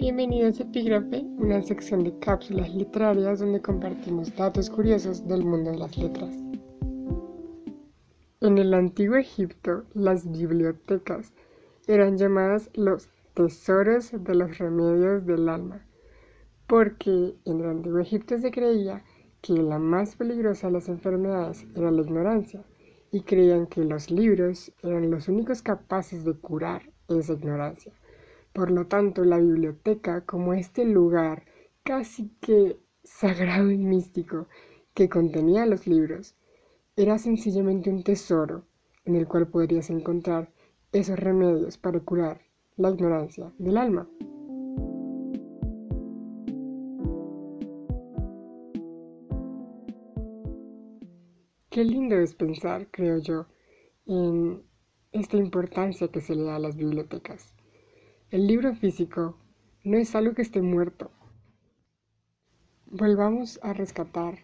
Bienvenidos a Epígrafe, una sección de cápsulas literarias donde compartimos datos curiosos del mundo de las letras. En el antiguo Egipto, las bibliotecas eran llamadas los tesoros de los remedios del alma, porque en el antiguo Egipto se creía que la más peligrosa de las enfermedades era la ignorancia, y creían que los libros eran los únicos capaces de curar esa ignorancia. Por lo tanto, la biblioteca, como este lugar casi que sagrado y místico que contenía los libros, era sencillamente un tesoro en el cual podrías encontrar esos remedios para curar la ignorancia del alma. Qué lindo es pensar, creo yo, en esta importancia que se le da a las bibliotecas. El libro físico no es algo que esté muerto. Volvamos a rescatar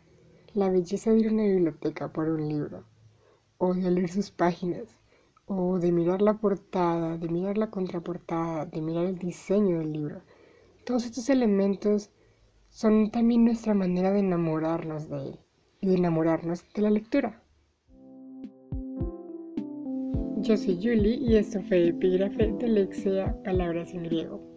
la belleza de ir a una biblioteca por un libro, o de leer sus páginas, o de mirar la portada, de mirar la contraportada, de mirar el diseño del libro. Todos estos elementos son también nuestra manera de enamorarnos de él y de enamorarnos de la lectura. Yo soy Julie y esto fue Epígrafe de Lexia Palabras en Griego.